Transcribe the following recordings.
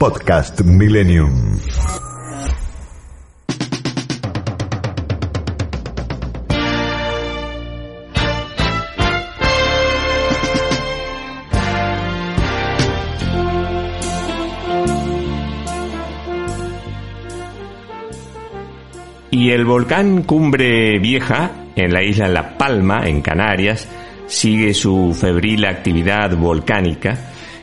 Podcast Millennium. Y el volcán Cumbre Vieja, en la isla La Palma, en Canarias, sigue su febril actividad volcánica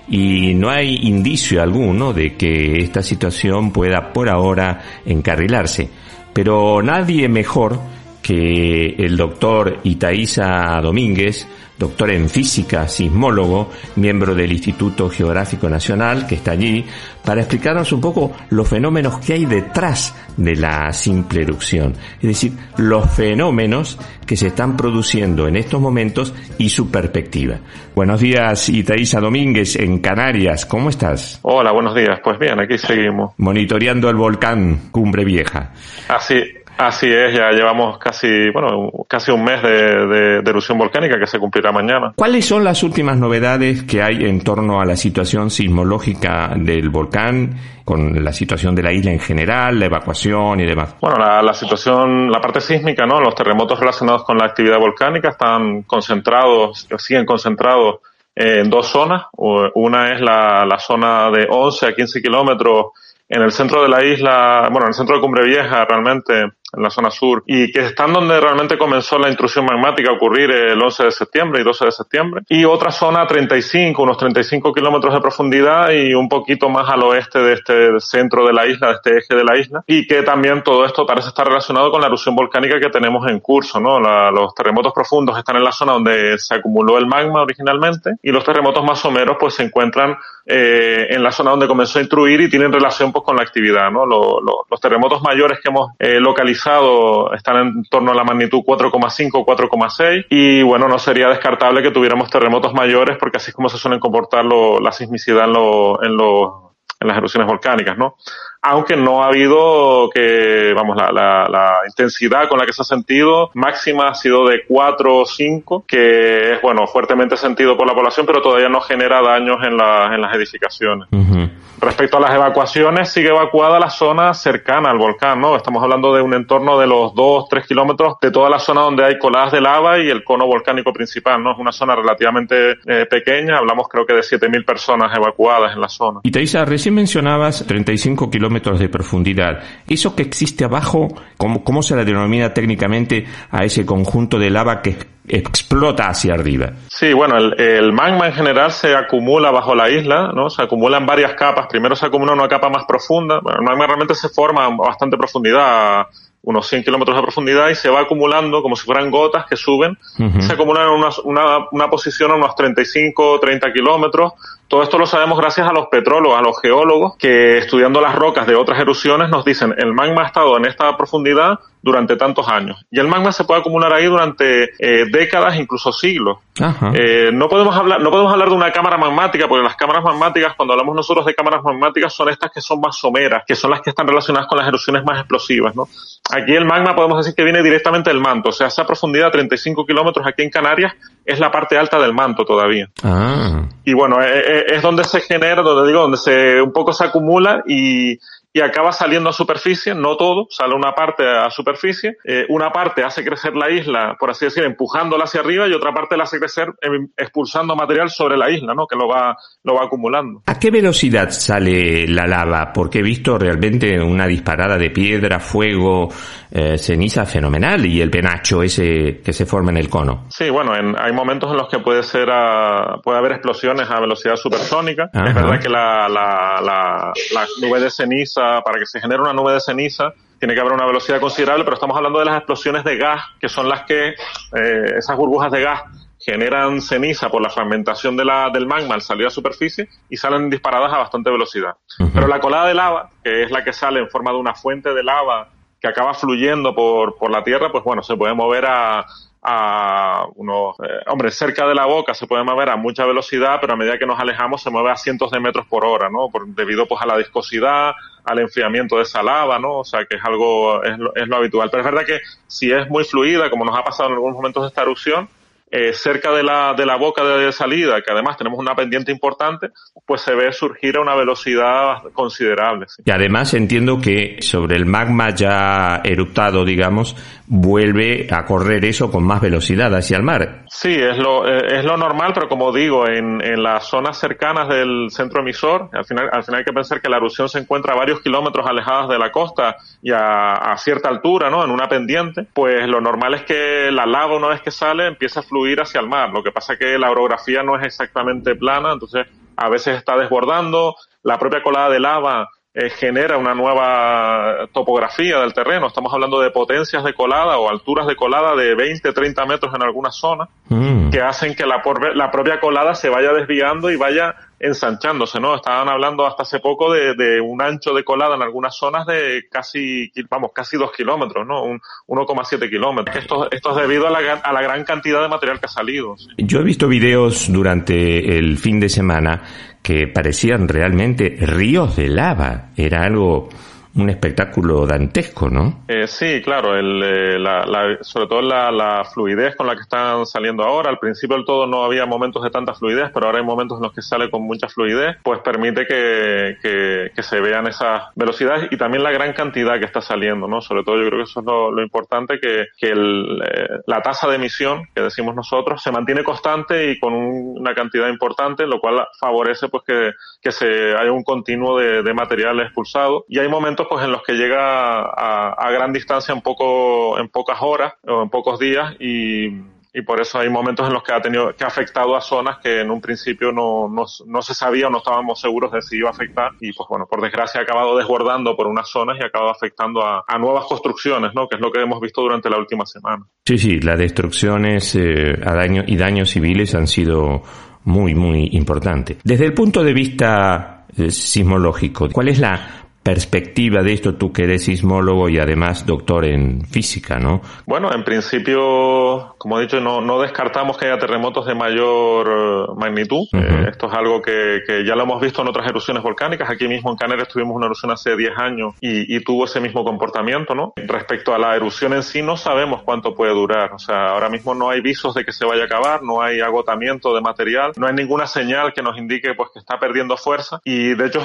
y no hay indicio alguno de que esta situación pueda por ahora encarrilarse. Pero nadie mejor que el doctor Itaiza Domínguez, doctor en física, sismólogo, miembro del Instituto Geográfico Nacional, que está allí, para explicarnos un poco los fenómenos que hay detrás de la simple erupción. Es decir, los fenómenos que se están produciendo en estos momentos y su perspectiva. Buenos días, Itaísa Domínguez, en Canarias. ¿Cómo estás? Hola, buenos días. Pues bien, aquí seguimos. Monitoreando el volcán Cumbre Vieja. Así, Así es, ya llevamos casi, bueno, casi un mes de, erupción volcánica que se cumplirá mañana. ¿Cuáles son las últimas novedades que hay en torno a la situación sismológica del volcán, con la situación de la isla en general, la evacuación y demás? Bueno, la, situación, la parte sísmica, ¿no? Los terremotos relacionados con la actividad volcánica están concentrados, siguen concentrados en dos zonas. Una es la, la zona de 11 a 15 kilómetros en el centro de la isla, bueno, en el centro de Cumbre Vieja realmente, en la zona sur, y que están donde realmente comenzó la intrusión magmática a ocurrir el 11 de septiembre y 12 de septiembre. Y otra zona 35, unos 35 kilómetros de profundidad y un poquito más al oeste de este centro de la isla, de este eje de la isla, y que también todo esto parece estar relacionado con la erupción volcánica que tenemos en curso, ¿no? los terremotos profundos están en la zona donde se acumuló el magma originalmente y los terremotos más someros pues se encuentran eh, en la zona donde comenzó a intruir y tienen relación pues con la actividad, ¿no? los terremotos mayores que hemos eh, localizado están en torno a la magnitud 4,5 4,6 y bueno, no sería descartable que tuviéramos terremotos mayores porque así es como se suelen comportar la sismicidad en, en, en las erupciones volcánicas, ¿no? aunque no ha habido que, vamos, la, la, la, intensidad con la que se ha sentido máxima ha sido de 4 o 5, que es, bueno, fuertemente sentido por la población, pero todavía no genera daños en, la, en las edificaciones. Respecto a las evacuaciones, sigue evacuada la zona cercana al volcán, ¿no? Estamos hablando de un entorno de los 2, 3 kilómetros de toda la zona donde hay coladas de lava y el cono volcánico principal, ¿no? Es una zona relativamente eh, pequeña, hablamos creo que de 7.000 personas evacuadas en la zona. Y Taisa, recién mencionabas 35 kilómetros de profundidad. Eso que existe abajo, ¿cómo, cómo se le denomina técnicamente a ese conjunto de lava que explota hacia arriba. Sí, bueno, el, el, magma en general se acumula bajo la isla, ¿no? Se acumula en varias capas. Primero se acumula en una capa más profunda. Bueno, el magma realmente se forma a bastante profundidad, unos 100 kilómetros de profundidad, y se va acumulando como si fueran gotas que suben. Se acumulan en una, una, una posición a unos 35, 30 kilómetros, todo esto lo sabemos gracias a los petrólogos, a los geólogos, que estudiando las rocas de otras erupciones nos dicen el magma ha estado en esta profundidad durante tantos años. Y el magma se puede acumular ahí durante eh, décadas, incluso siglos. Eh, no podemos hablar, no podemos hablar de una cámara magmática, porque las cámaras magmáticas, cuando hablamos nosotros de cámaras magmáticas, son estas que son más someras, que son las que están relacionadas con las erupciones más explosivas, ¿no? Aquí el magma podemos decir que viene directamente del manto, o sea, esa profundidad, 35 kilómetros aquí en Canarias, es la parte alta del manto todavía. Ah. Y bueno, es, es donde se genera, donde digo, donde se un poco se acumula y y acaba saliendo a superficie, no todo, sale una parte a superficie, eh, una parte hace crecer la isla, por así decir, empujándola hacia arriba y otra parte la hace crecer em, expulsando material sobre la isla, ¿no? Que lo va, lo va acumulando. ¿A qué velocidad sale la lava? Porque he visto realmente una disparada de piedra, fuego, eh, ceniza fenomenal y el penacho ese que se forma en el cono. Sí, bueno, hay momentos en los que puede ser puede haber explosiones a velocidad supersónica. Es verdad que la, la, la, la nube de ceniza para que se genere una nube de ceniza, tiene que haber una velocidad considerable, pero estamos hablando de las explosiones de gas, que son las que, eh, esas burbujas de gas generan ceniza por la fragmentación de la, del magma al salir a superficie y salen disparadas a bastante velocidad. Pero la colada de lava, que es la que sale en forma de una fuente de lava que acaba fluyendo por, por la tierra, pues bueno, se puede mover a, a unos, eh, hombre, cerca de la boca se puede mover a mucha velocidad, pero a medida que nos alejamos se mueve a cientos de metros por hora, ¿no? Por, debido pues a la viscosidad, al enfriamiento de esa lava, ¿no? O sea que es algo, es lo, es lo habitual. Pero es verdad que si es muy fluida, como nos ha pasado en algunos momentos de esta erupción, eh, cerca de la, de la boca de salida, que además tenemos una pendiente importante, pues se ve surgir a una velocidad considerable. Y además entiendo que sobre el magma ya eruptado, digamos, vuelve a correr eso con más velocidad hacia el mar. Sí, es lo, eh, es lo normal, pero como digo, en, en las zonas cercanas del centro emisor, al final, al final hay que pensar que la erupción se encuentra a varios kilómetros alejadas de la costa y a, a cierta altura, ¿no? En una pendiente, pues lo normal es que la lava una vez que sale empieza a fluir hacia el mar. Lo que pasa es que la orografía no es exactamente plana, entonces a veces está desbordando, la propia colada de lava eh, genera una nueva topografía del terreno. Estamos hablando de potencias de colada o alturas de colada de 20, 30 metros en algunas zonas, mm. que hacen que la, la propia colada se vaya desviando y vaya ensanchándose, ¿no? Estaban hablando hasta hace poco de, un ancho de colada en algunas zonas de casi, vamos, casi dos kilómetros, ¿no? Un 1,7 kilómetros. Esto, esto es debido a la, a la gran cantidad de material que ha salido. Yo he visto videos durante el fin de semana que parecían realmente ríos de lava. Era algo un espectáculo dantesco, ¿no? Eh, sí, claro, el, eh, la, la, sobre todo la, la, fluidez con la que están saliendo ahora. Al principio del todo no había momentos de tanta fluidez, pero ahora hay momentos en los que sale con mucha fluidez, pues permite que, que, que se vean esas velocidades y también la gran cantidad que está saliendo, ¿no? Sobre todo yo creo que eso es lo, lo importante, que, que el, eh, la tasa de emisión, que decimos nosotros, se mantiene constante y con un, una cantidad importante, lo cual favorece pues que, que se haya un continuo de, de material expulsado. Y hay momentos pues en los que llega a, a, gran distancia en poco, en pocas horas o en pocos días y, y por eso hay momentos en los que ha tenido, que ha afectado a zonas que en un principio no, no, no, se sabía o no estábamos seguros de si iba a afectar y pues bueno, por desgracia ha acabado desbordando por unas zonas y ha acabado afectando a, a nuevas construcciones, ¿no? Que es lo que hemos visto durante la última semana. Sí, sí, las destrucciones eh, a daño, y daños civiles han sido muy, muy importantes. Desde el punto de vista eh, sismológico, ¿cuál es la perspectiva de esto, tú que eres sismólogo y además doctor en física, ¿no? Bueno, en principio, como he dicho, no, no descartamos que haya terremotos de mayor eh, magnitud. Uh -huh. eh, esto es algo que, que, ya lo hemos visto en otras erupciones volcánicas. Aquí mismo en Canarias tuvimos una erupción hace 10 años y, y, tuvo ese mismo comportamiento, ¿no? Respecto a la erupción en sí, no sabemos cuánto puede durar. O sea, ahora mismo no hay visos de que se vaya a acabar, no hay agotamiento de material, no hay ninguna señal que nos indique pues que está perdiendo fuerza y de hecho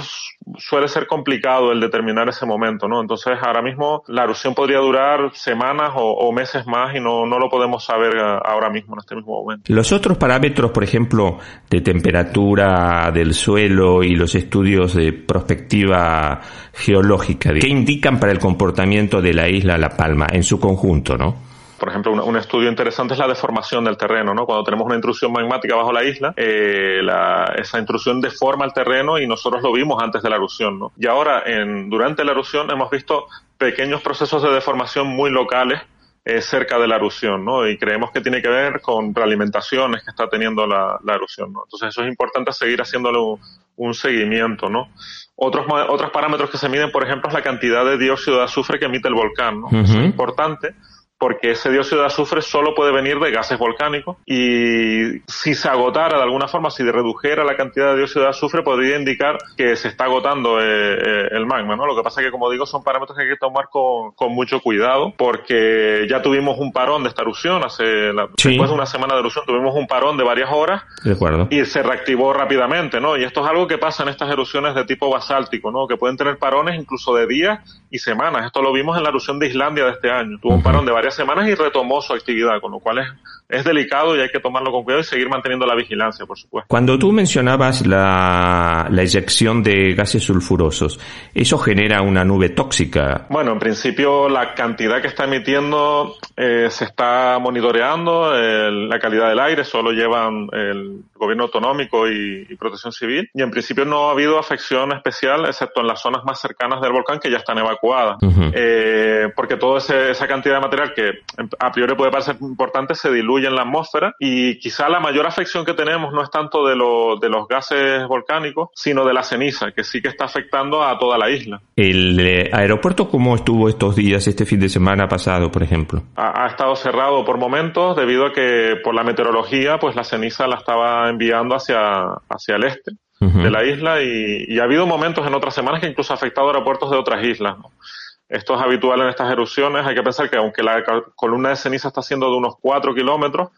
suele ser complicado el determinar ese momento, ¿no? Entonces ahora mismo la erupción podría durar semanas o, o meses más y no, no, lo podemos saber ahora mismo, en este mismo momento. Los otros parámetros, por ejemplo, de temperatura del suelo y los estudios de prospectiva geológica, ¿qué indican para el comportamiento de la isla La Palma en su conjunto, no? por ejemplo, un, estudio interesante es la deformación del terreno, ¿no? Cuando tenemos una intrusión magmática bajo la isla, eh, la, esa intrusión deforma el terreno y nosotros lo vimos antes de la erupción, ¿no? Y ahora, en, durante la erupción, hemos visto pequeños procesos de deformación muy locales eh, cerca de la erupción, ¿no? Y creemos que tiene que ver con realimentaciones que está teniendo la, la erupción, ¿no? Entonces eso es importante seguir haciéndole un, un seguimiento, ¿no? Otros, otros parámetros que se miden, por ejemplo, es la cantidad de dióxido de azufre que emite el volcán, ¿no? Uh -huh. Eso es importante porque ese dióxido de azufre solo puede venir de gases volcánicos y si se agotara de alguna forma, si redujera la cantidad de dióxido de azufre, podría indicar que se está agotando eh, eh, el magma, ¿no? Lo que pasa es que, como digo, son parámetros que hay que tomar con, con mucho cuidado porque ya tuvimos un parón de esta erupción, hace la, sí. después de una semana de erupción tuvimos un parón de varias horas de acuerdo. y se reactivó rápidamente, ¿no? Y esto es algo que pasa en estas erupciones de tipo basáltico, ¿no? Que pueden tener parones incluso de días y semanas. Esto lo vimos en la erupción de Islandia de este año. Tuvo uh -huh. un parón de varias semanas y retomó su actividad, con lo cual es, es delicado y hay que tomarlo con cuidado y seguir manteniendo la vigilancia, por supuesto. Cuando tú mencionabas la, la eyección de gases sulfurosos, ¿eso genera una nube tóxica? Bueno, en principio la cantidad que está emitiendo eh, se está monitoreando, la calidad del aire solo llevan el gobierno autonómico y, y, protección civil y en principio no ha habido afección especial excepto en las zonas más cercanas del volcán que ya están evacuadas. Uh -huh. eh, porque toda esa cantidad de material que a priori puede parecer importante se diluye distribuye en la atmósfera y quizá la mayor afección que tenemos no es tanto de, de los gases volcánicos, sino de la ceniza, que sí que está afectando a toda la isla. ¿El eh, aeropuerto cómo estuvo estos días, este fin de semana pasado, por ejemplo? Ha, estado cerrado por momentos debido a que por la meteorología, pues la ceniza la estaba enviando hacia, hacia el este de la isla y, ha habido momentos en otras semanas que incluso ha afectado aeropuertos de otras islas. Esto es habitual en estas erupciones. Hay que pensar que aunque la columna de ceniza está siendo de unos 4 kilómetros,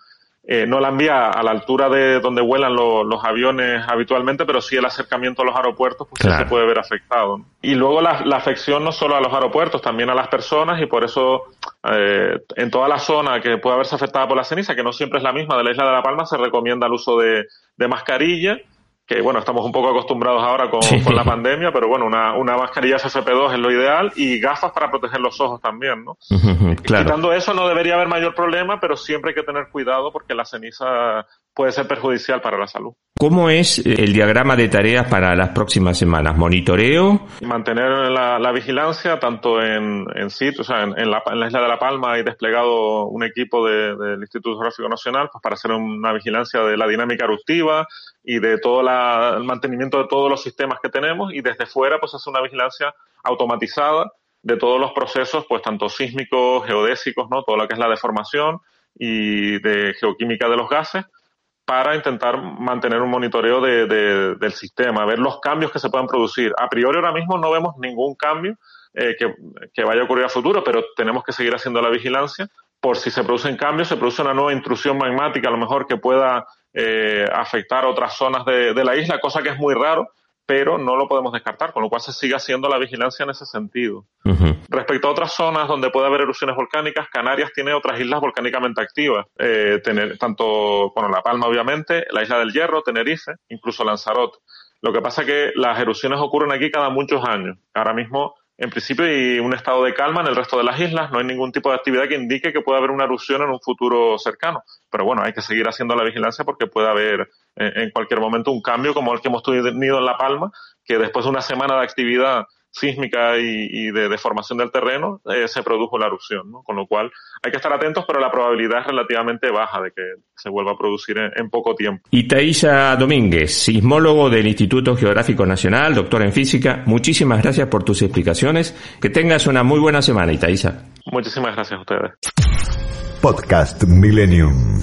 eh, no la envía a la altura de donde vuelan los aviones habitualmente, pero sí el acercamiento a los aeropuertos pues se puede ver afectado. Y luego la, afección no solo a los aeropuertos, también a las personas y por eso eh, en toda la zona que puede haberse afectada por la ceniza, que no siempre es la misma de la isla de La Palma, se recomienda el uso de, de mascarilla que bueno, estamos un poco acostumbrados ahora con, la pandemia, pero bueno, una, una mascarilla FFP2 es lo ideal y gafas para proteger los ojos también, ¿no? Quitando eso no debería haber mayor problema, pero siempre hay que tener cuidado porque la ceniza puede ser perjudicial para la salud. ¿Cómo es el diagrama de tareas para las próximas semanas? ¿Monitoreo? Mantener la, vigilancia tanto en, en sitio, o sea, en, la, isla de La Palma hay desplegado un equipo del Instituto Geográfico Nacional pues, para hacer una vigilancia de la dinámica eruptiva y de todo el mantenimiento de todos los sistemas que tenemos y desde fuera pues hacer una vigilancia automatizada de todos los procesos, pues tanto sísmicos, geodésicos, ¿no? Todo lo que es la deformación y de geoquímica de los gases para intentar mantener un monitoreo de, del sistema, ver los cambios que se puedan producir. A priori ahora mismo no vemos ningún cambio eh, que, vaya a ocurrir a futuro, pero tenemos que seguir haciendo la vigilancia por si se producen cambios, se produce una nueva intrusión magmática a lo mejor que pueda eh, afectar otras zonas de, de la isla, cosa que es muy raro, pero no lo podemos descartar, con lo cual se sigue haciendo la vigilancia en ese sentido. Respecto a otras zonas donde puede haber erupciones volcánicas, Canarias tiene otras islas volcánicamente activas, eh, tener, tanto, bueno, La Palma obviamente, la isla del Hierro, Tenerife, incluso Lanzarote. Lo que pasa es que las erupciones ocurren aquí cada muchos años. Ahora mismo en principio hay un estado de calma en el resto de las islas, no hay ningún tipo de actividad que indique que pueda haber una erupción en un futuro cercano. Pero bueno, hay que seguir haciendo la vigilancia porque puede haber eh, en cualquier momento un cambio como el que hemos tenido en La Palma, que después de una semana de actividad sísmica y, de deformación del terreno, eh, se produjo la erupción, ¿no? Con lo cual hay que estar atentos, pero la probabilidad es relativamente baja de que se vuelva a producir en, poco tiempo. Y Taisa Domínguez, sismólogo del Instituto Geográfico Nacional, doctor en física, muchísimas gracias por tus explicaciones. Que tengas una muy buena semana, Itaísa. Muchísimas gracias a ustedes. Podcast Millennium.